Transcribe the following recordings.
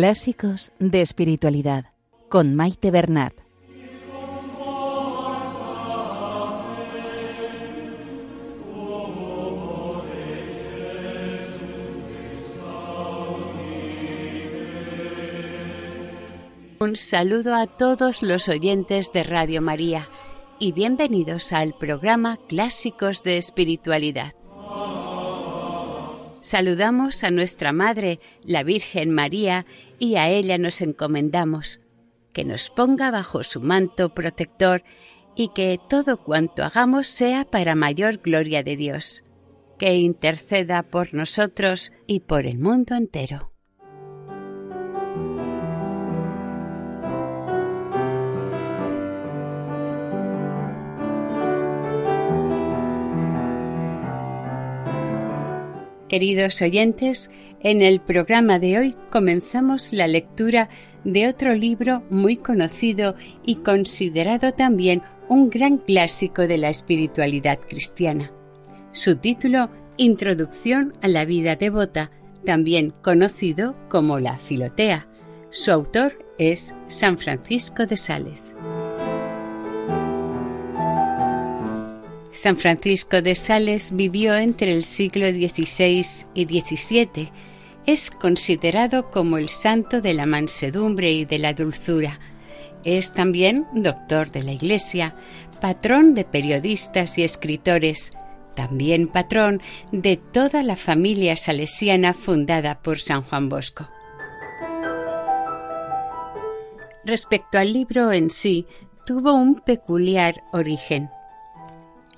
Clásicos de Espiritualidad con Maite Bernat. Un saludo a todos los oyentes de Radio María y bienvenidos al programa Clásicos de Espiritualidad. Saludamos a nuestra Madre, la Virgen María, y a ella nos encomendamos, que nos ponga bajo su manto protector y que todo cuanto hagamos sea para mayor gloria de Dios, que interceda por nosotros y por el mundo entero. Queridos oyentes, en el programa de hoy comenzamos la lectura de otro libro muy conocido y considerado también un gran clásico de la espiritualidad cristiana. Su título, Introducción a la vida devota, también conocido como la Filotea. Su autor es San Francisco de Sales. San Francisco de Sales vivió entre el siglo XVI y XVII. Es considerado como el santo de la mansedumbre y de la dulzura. Es también doctor de la Iglesia, patrón de periodistas y escritores, también patrón de toda la familia salesiana fundada por San Juan Bosco. Respecto al libro en sí, tuvo un peculiar origen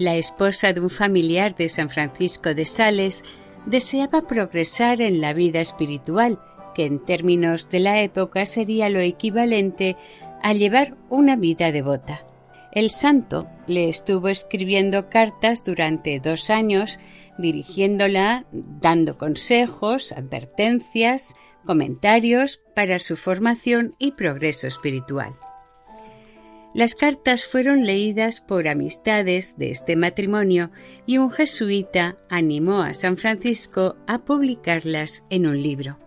la esposa de un familiar de San Francisco de Sales, deseaba progresar en la vida espiritual, que en términos de la época sería lo equivalente a llevar una vida devota. El santo le estuvo escribiendo cartas durante dos años, dirigiéndola, dando consejos, advertencias, comentarios para su formación y progreso espiritual. Las cartas fueron leídas por amistades de este matrimonio y un jesuita animó a San Francisco a publicarlas en un libro.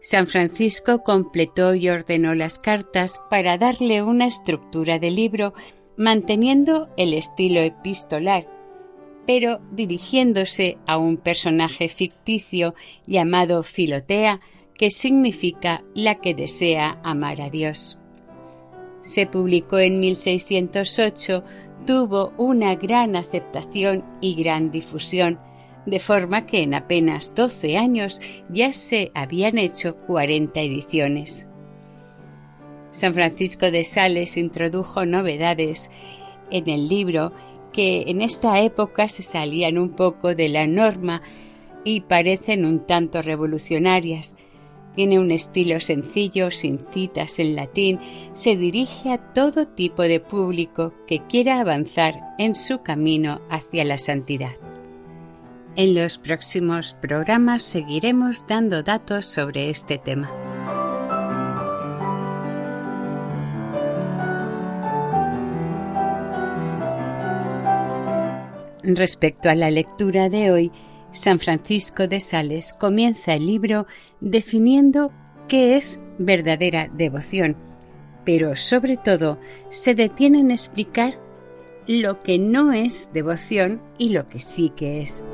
San Francisco completó y ordenó las cartas para darle una estructura de libro manteniendo el estilo epistolar, pero dirigiéndose a un personaje ficticio llamado Filotea, que significa la que desea amar a Dios se publicó en 1608, tuvo una gran aceptación y gran difusión, de forma que en apenas 12 años ya se habían hecho 40 ediciones. San Francisco de Sales introdujo novedades en el libro que en esta época se salían un poco de la norma y parecen un tanto revolucionarias, tiene un estilo sencillo, sin citas en latín, se dirige a todo tipo de público que quiera avanzar en su camino hacia la santidad. En los próximos programas seguiremos dando datos sobre este tema. Respecto a la lectura de hoy, San Francisco de Sales comienza el libro definiendo qué es verdadera devoción, pero sobre todo se detiene en explicar lo que no es devoción y lo que sí que es.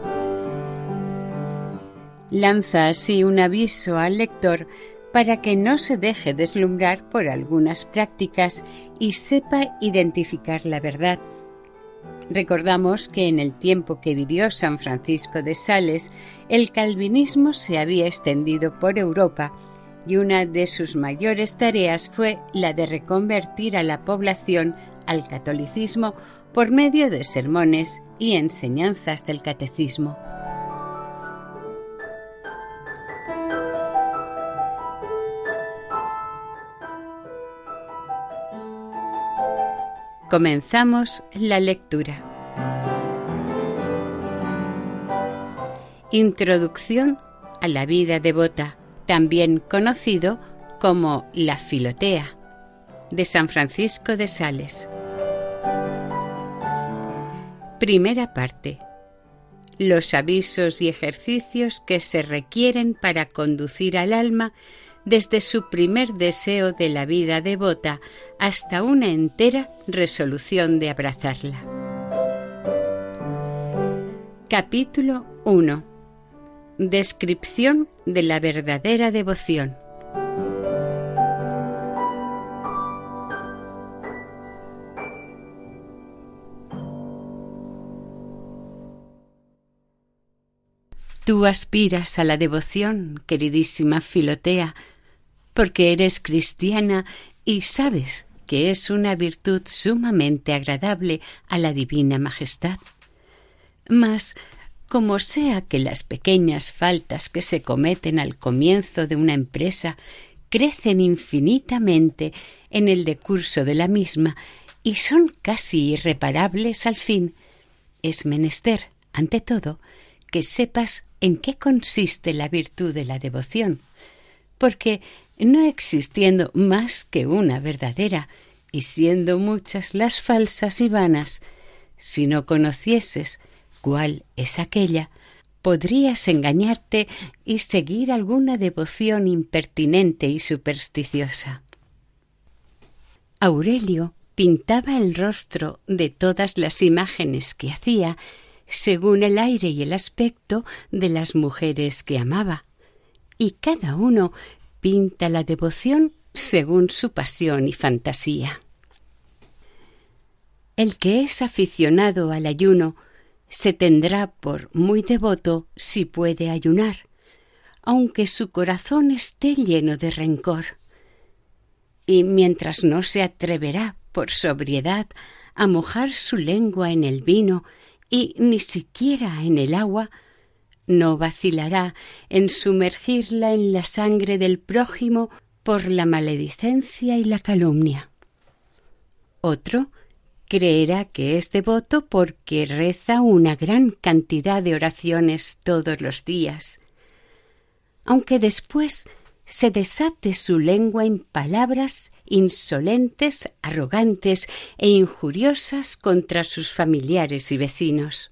Lanza así un aviso al lector para que no se deje deslumbrar por algunas prácticas y sepa identificar la verdad Recordamos que en el tiempo que vivió San Francisco de Sales, el calvinismo se había extendido por Europa y una de sus mayores tareas fue la de reconvertir a la población al catolicismo por medio de sermones y enseñanzas del catecismo. Comenzamos la lectura. Introducción a la vida devota, también conocido como la Filotea, de San Francisco de Sales. Primera parte. los avisos y ejercicios que se requieren para conducir al alma desde su primer deseo de la vida devota hasta una entera resolución de abrazarla. Capítulo 1 Descripción de la verdadera devoción. Tú aspiras a la devoción, queridísima Filotea, porque eres cristiana y sabes que es una virtud sumamente agradable a la Divina Majestad. Mas, como sea que las pequeñas faltas que se cometen al comienzo de una empresa crecen infinitamente en el decurso de la misma y son casi irreparables al fin, es menester, ante todo, que sepas en qué consiste la virtud de la devoción, porque no existiendo más que una verdadera, y siendo muchas las falsas y vanas, si no conocieses cuál es aquella, podrías engañarte y seguir alguna devoción impertinente y supersticiosa. Aurelio pintaba el rostro de todas las imágenes que hacía según el aire y el aspecto de las mujeres que amaba, y cada uno pinta la devoción según su pasión y fantasía. El que es aficionado al ayuno se tendrá por muy devoto si puede ayunar, aunque su corazón esté lleno de rencor. Y mientras no se atreverá por sobriedad a mojar su lengua en el vino y ni siquiera en el agua, no vacilará en sumergirla en la sangre del prójimo por la maledicencia y la calumnia. Otro creerá que es devoto porque reza una gran cantidad de oraciones todos los días, aunque después se desate su lengua en palabras insolentes, arrogantes e injuriosas contra sus familiares y vecinos.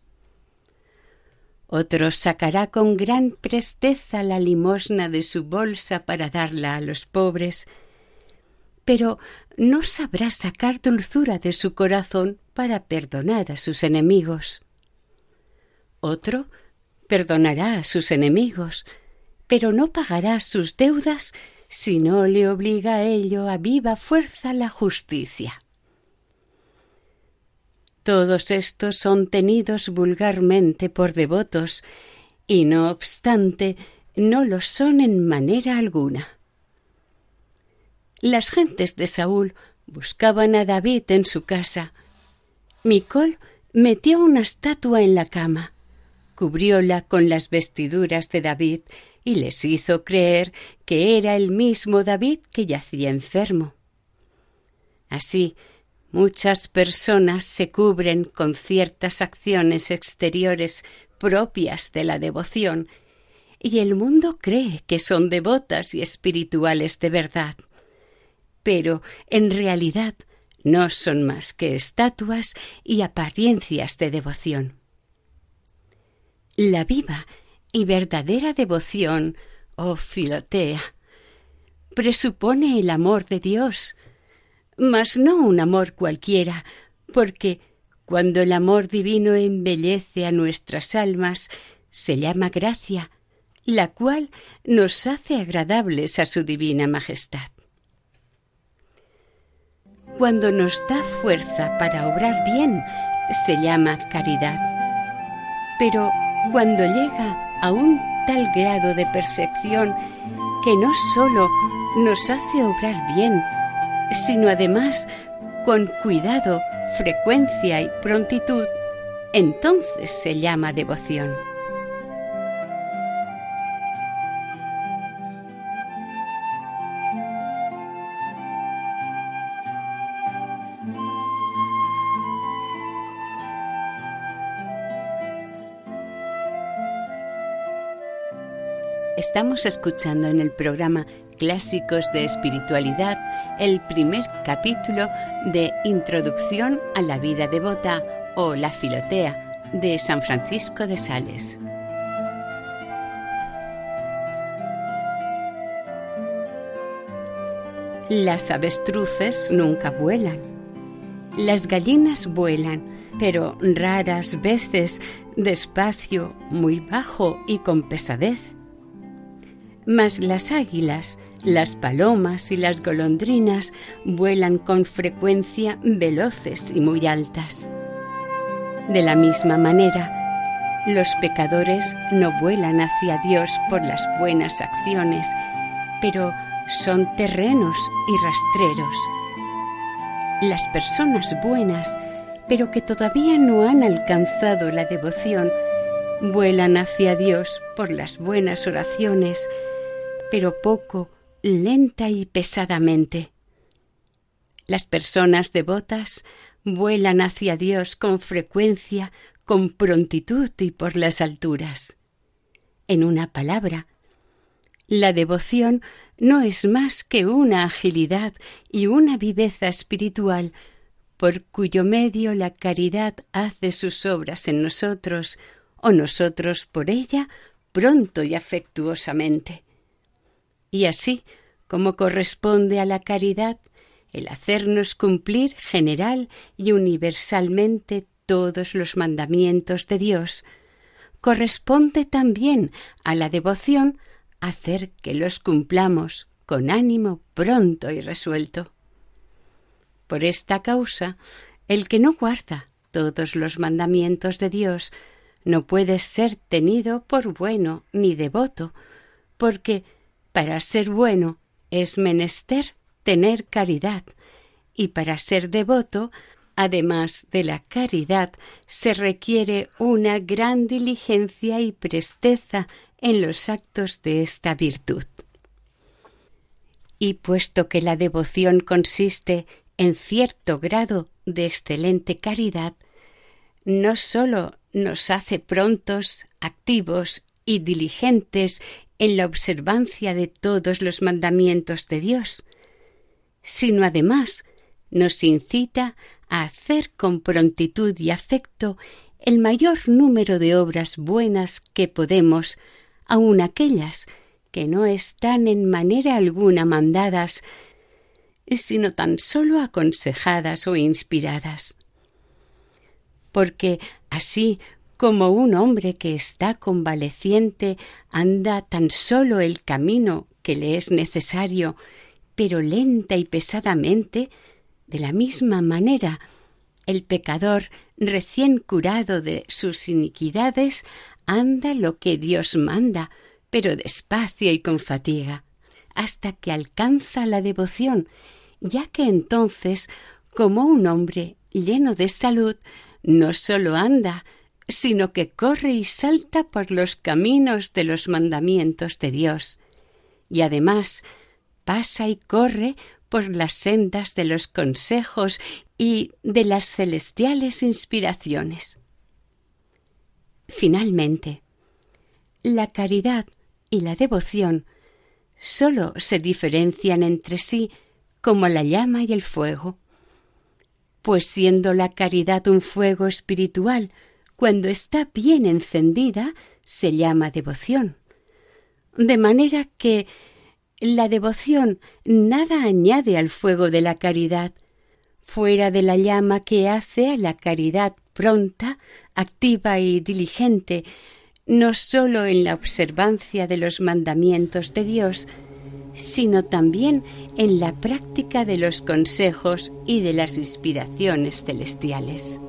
Otro sacará con gran presteza la limosna de su bolsa para darla a los pobres, pero no sabrá sacar dulzura de su corazón para perdonar a sus enemigos. Otro perdonará a sus enemigos, pero no pagará sus deudas si no le obliga a ello a viva fuerza la justicia. Todos estos son tenidos vulgarmente por devotos, y no obstante no lo son en manera alguna. Las gentes de Saúl buscaban a David en su casa. Micol metió una estatua en la cama, cubrióla con las vestiduras de David y les hizo creer que era el mismo David que yacía enfermo. Así, muchas personas se cubren con ciertas acciones exteriores propias de la devoción, y el mundo cree que son devotas y espirituales de verdad. Pero, en realidad, no son más que estatuas y apariencias de devoción. La viva y verdadera devoción, oh Filotea, presupone el amor de Dios, mas no un amor cualquiera, porque cuando el amor divino embellece a nuestras almas, se llama gracia, la cual nos hace agradables a su divina majestad. Cuando nos da fuerza para obrar bien, se llama caridad. Pero cuando llega a un tal grado de perfección que no sólo nos hace obrar bien, sino además con cuidado, frecuencia y prontitud, entonces se llama devoción. Estamos escuchando en el programa Clásicos de Espiritualidad el primer capítulo de Introducción a la vida devota o la Filotea, de San Francisco de Sales. Las avestruces nunca vuelan. Las gallinas vuelan, pero raras veces despacio, muy bajo y con pesadez. Mas las águilas, las palomas y las golondrinas vuelan con frecuencia veloces y muy altas. De la misma manera, los pecadores no vuelan hacia Dios por las buenas acciones, pero son terrenos y rastreros. Las personas buenas, pero que todavía no han alcanzado la devoción, vuelan hacia Dios por las buenas oraciones, pero poco, lenta y pesadamente. Las personas devotas vuelan hacia Dios con frecuencia, con prontitud y por las alturas. En una palabra, la devoción no es más que una agilidad y una viveza espiritual por cuyo medio la caridad hace sus obras en nosotros o nosotros por ella pronto y afectuosamente. Y así, como corresponde a la caridad, el hacernos cumplir general y universalmente todos los mandamientos de Dios, corresponde también a la devoción hacer que los cumplamos con ánimo pronto y resuelto. Por esta causa, el que no guarda todos los mandamientos de Dios no puede ser tenido por bueno ni devoto, porque para ser bueno es menester tener caridad, y para ser devoto, además de la caridad, se requiere una gran diligencia y presteza en los actos de esta virtud. Y puesto que la devoción consiste en cierto grado de excelente caridad, no sólo nos hace prontos, activos y diligentes en la observancia de todos los mandamientos de Dios, sino además nos incita a hacer con prontitud y afecto el mayor número de obras buenas que podemos aun aquellas que no están en manera alguna mandadas, sino tan solo aconsejadas o inspiradas. Porque así como un hombre que está convaleciente anda tan solo el camino que le es necesario, pero lenta y pesadamente, de la misma manera, el pecador recién curado de sus iniquidades anda lo que Dios manda, pero despacio y con fatiga, hasta que alcanza la devoción, ya que entonces, como un hombre lleno de salud, no sólo anda, sino que corre y salta por los caminos de los mandamientos de Dios, y además pasa y corre por las sendas de los consejos y de las celestiales inspiraciones. Finalmente, la caridad y la devoción sólo se diferencian entre sí como la llama y el fuego, pues siendo la caridad un fuego espiritual, cuando está bien encendida, se llama devoción. De manera que la devoción nada añade al fuego de la caridad, fuera de la llama que hace a la caridad pronta, activa y diligente, no sólo en la observancia de los mandamientos de Dios, sino también en la práctica de los consejos y de las inspiraciones celestiales.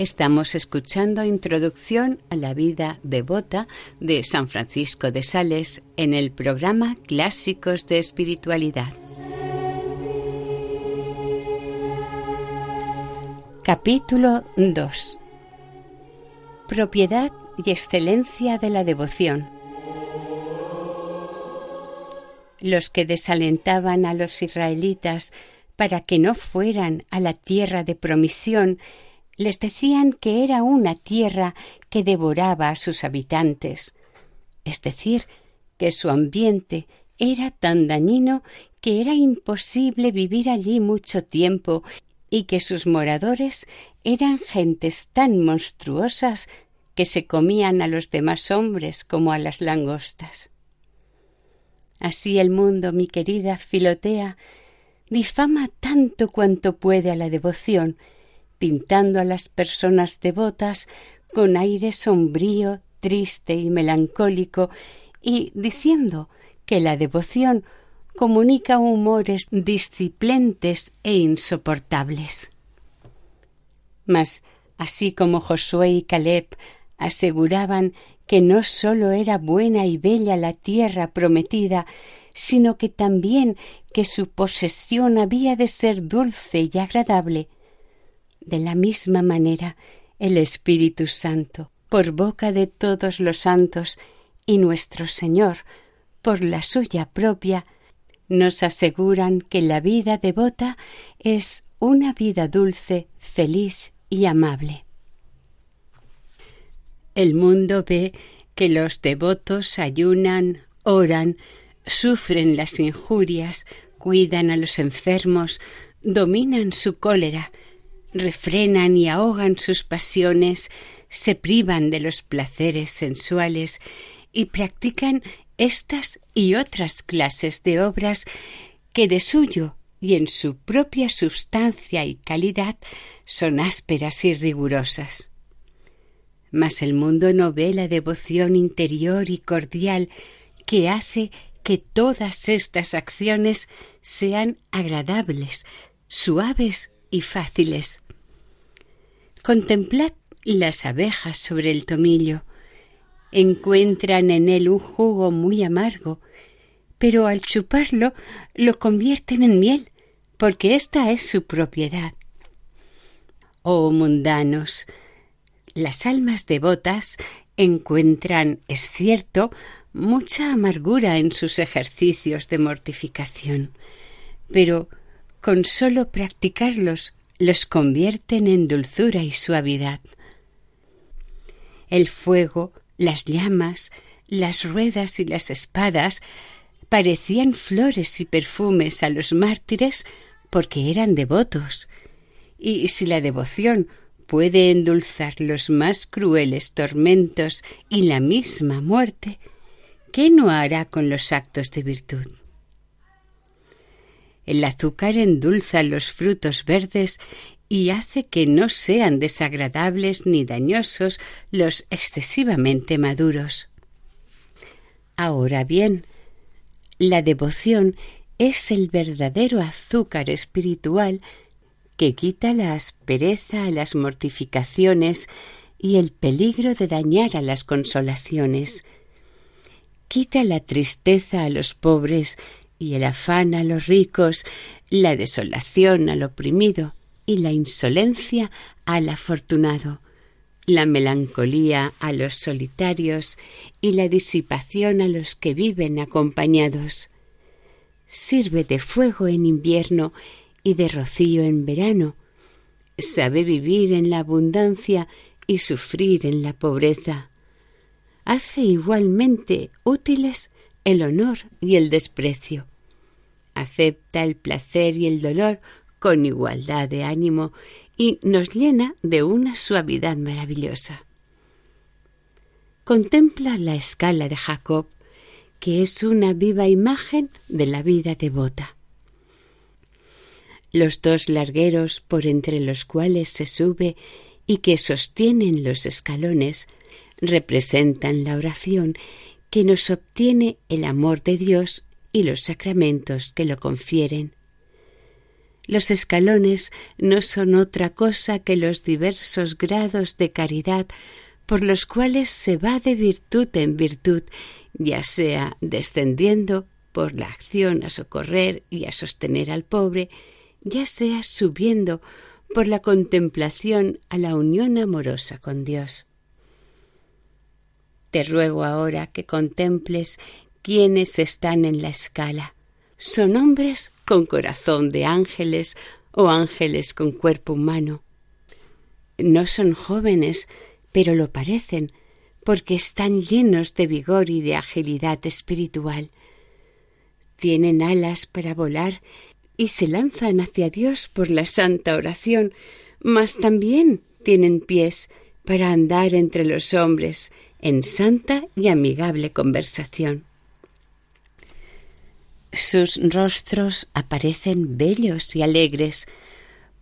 Estamos escuchando Introducción a la vida devota de San Francisco de Sales en el programa Clásicos de Espiritualidad. Capítulo 2 Propiedad y excelencia de la devoción. Los que desalentaban a los israelitas para que no fueran a la tierra de promisión les decían que era una tierra que devoraba a sus habitantes, es decir, que su ambiente era tan dañino que era imposible vivir allí mucho tiempo y que sus moradores eran gentes tan monstruosas que se comían a los demás hombres como a las langostas. Así el mundo, mi querida Filotea, difama tanto cuanto puede a la devoción, pintando a las personas devotas con aire sombrío, triste y melancólico, y diciendo que la devoción comunica humores disciplentes e insoportables. Mas, así como Josué y Caleb aseguraban que no sólo era buena y bella la tierra prometida, sino que también que su posesión había de ser dulce y agradable, de la misma manera, el Espíritu Santo, por boca de todos los santos, y nuestro Señor, por la suya propia, nos aseguran que la vida devota es una vida dulce, feliz y amable. El mundo ve que los devotos ayunan, oran, sufren las injurias, cuidan a los enfermos, dominan su cólera, refrenan y ahogan sus pasiones, se privan de los placeres sensuales y practican estas y otras clases de obras que de suyo y en su propia substancia y calidad son ásperas y rigurosas. Mas el mundo no ve la devoción interior y cordial que hace que todas estas acciones sean agradables, suaves y fáciles. Contemplad las abejas sobre el tomillo. Encuentran en él un jugo muy amargo, pero al chuparlo lo convierten en miel, porque esta es su propiedad. Oh mundanos, las almas devotas encuentran, es cierto, mucha amargura en sus ejercicios de mortificación, pero con sólo practicarlos los convierten en dulzura y suavidad. El fuego, las llamas, las ruedas y las espadas parecían flores y perfumes a los mártires porque eran devotos. Y si la devoción puede endulzar los más crueles tormentos y la misma muerte, ¿qué no hará con los actos de virtud? El azúcar endulza los frutos verdes y hace que no sean desagradables ni dañosos los excesivamente maduros. Ahora bien, la devoción es el verdadero azúcar espiritual que quita la aspereza a las mortificaciones y el peligro de dañar a las consolaciones. Quita la tristeza a los pobres y el afán a los ricos, la desolación al oprimido y la insolencia al afortunado, la melancolía a los solitarios y la disipación a los que viven acompañados. Sirve de fuego en invierno y de rocío en verano. Sabe vivir en la abundancia y sufrir en la pobreza. Hace igualmente útiles el honor y el desprecio acepta el placer y el dolor con igualdad de ánimo y nos llena de una suavidad maravillosa. Contempla la escala de Jacob, que es una viva imagen de la vida devota. Los dos largueros por entre los cuales se sube y que sostienen los escalones representan la oración que nos obtiene el amor de Dios y los sacramentos que lo confieren. Los escalones no son otra cosa que los diversos grados de caridad por los cuales se va de virtud en virtud, ya sea descendiendo por la acción a socorrer y a sostener al pobre, ya sea subiendo por la contemplación a la unión amorosa con Dios. Te ruego ahora que contemples quiénes están en la escala. Son hombres con corazón de ángeles o ángeles con cuerpo humano. No son jóvenes, pero lo parecen, porque están llenos de vigor y de agilidad espiritual. Tienen alas para volar y se lanzan hacia Dios por la santa oración, mas también tienen pies para andar entre los hombres en santa y amigable conversación. Sus rostros aparecen bellos y alegres,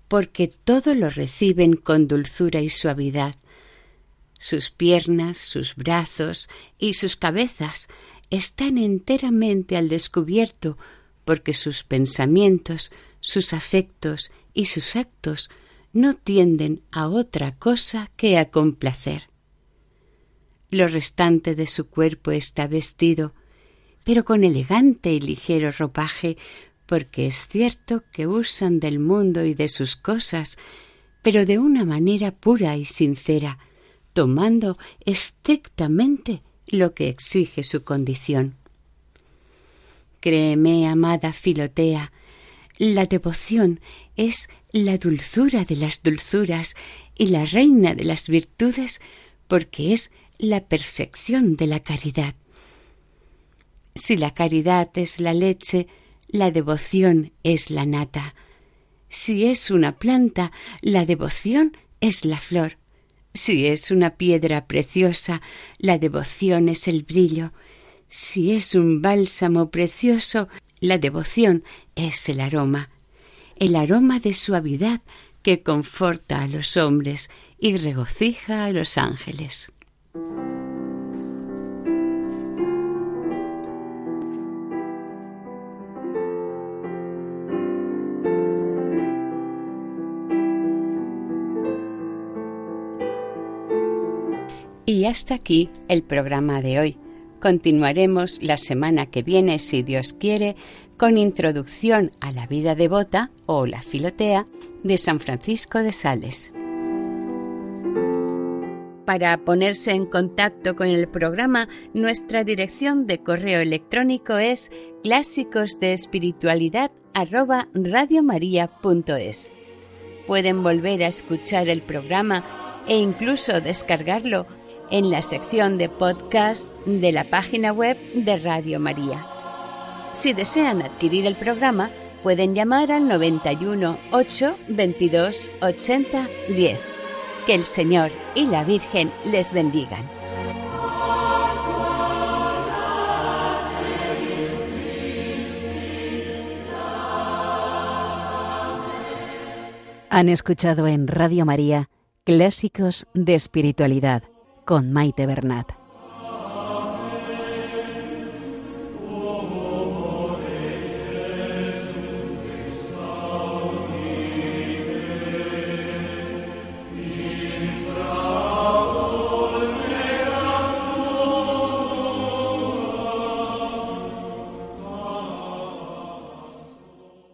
porque todo lo reciben con dulzura y suavidad. Sus piernas, sus brazos y sus cabezas están enteramente al descubierto, porque sus pensamientos, sus afectos y sus actos no tienden a otra cosa que a complacer. Lo restante de su cuerpo está vestido, pero con elegante y ligero ropaje, porque es cierto que usan del mundo y de sus cosas, pero de una manera pura y sincera, tomando estrictamente lo que exige su condición. Créeme, amada Filotea, la devoción es la dulzura de las dulzuras y la reina de las virtudes porque es la perfección de la caridad. Si la caridad es la leche, la devoción es la nata. Si es una planta, la devoción es la flor. Si es una piedra preciosa, la devoción es el brillo. Si es un bálsamo precioso, la devoción es el aroma, el aroma de suavidad que conforta a los hombres y regocija a los ángeles. Y hasta aquí el programa de hoy. Continuaremos la semana que viene, si Dios quiere, con introducción a la vida devota o la filotea de San Francisco de Sales. Para ponerse en contacto con el programa, nuestra dirección de correo electrónico es clásicos de espiritualidad Pueden volver a escuchar el programa e incluso descargarlo en la sección de podcast de la página web de Radio María. Si desean adquirir el programa, pueden llamar al 91 8 22 80 10. Que el Señor y la Virgen les bendigan. Han escuchado en Radio María Clásicos de Espiritualidad con Maite Bernat.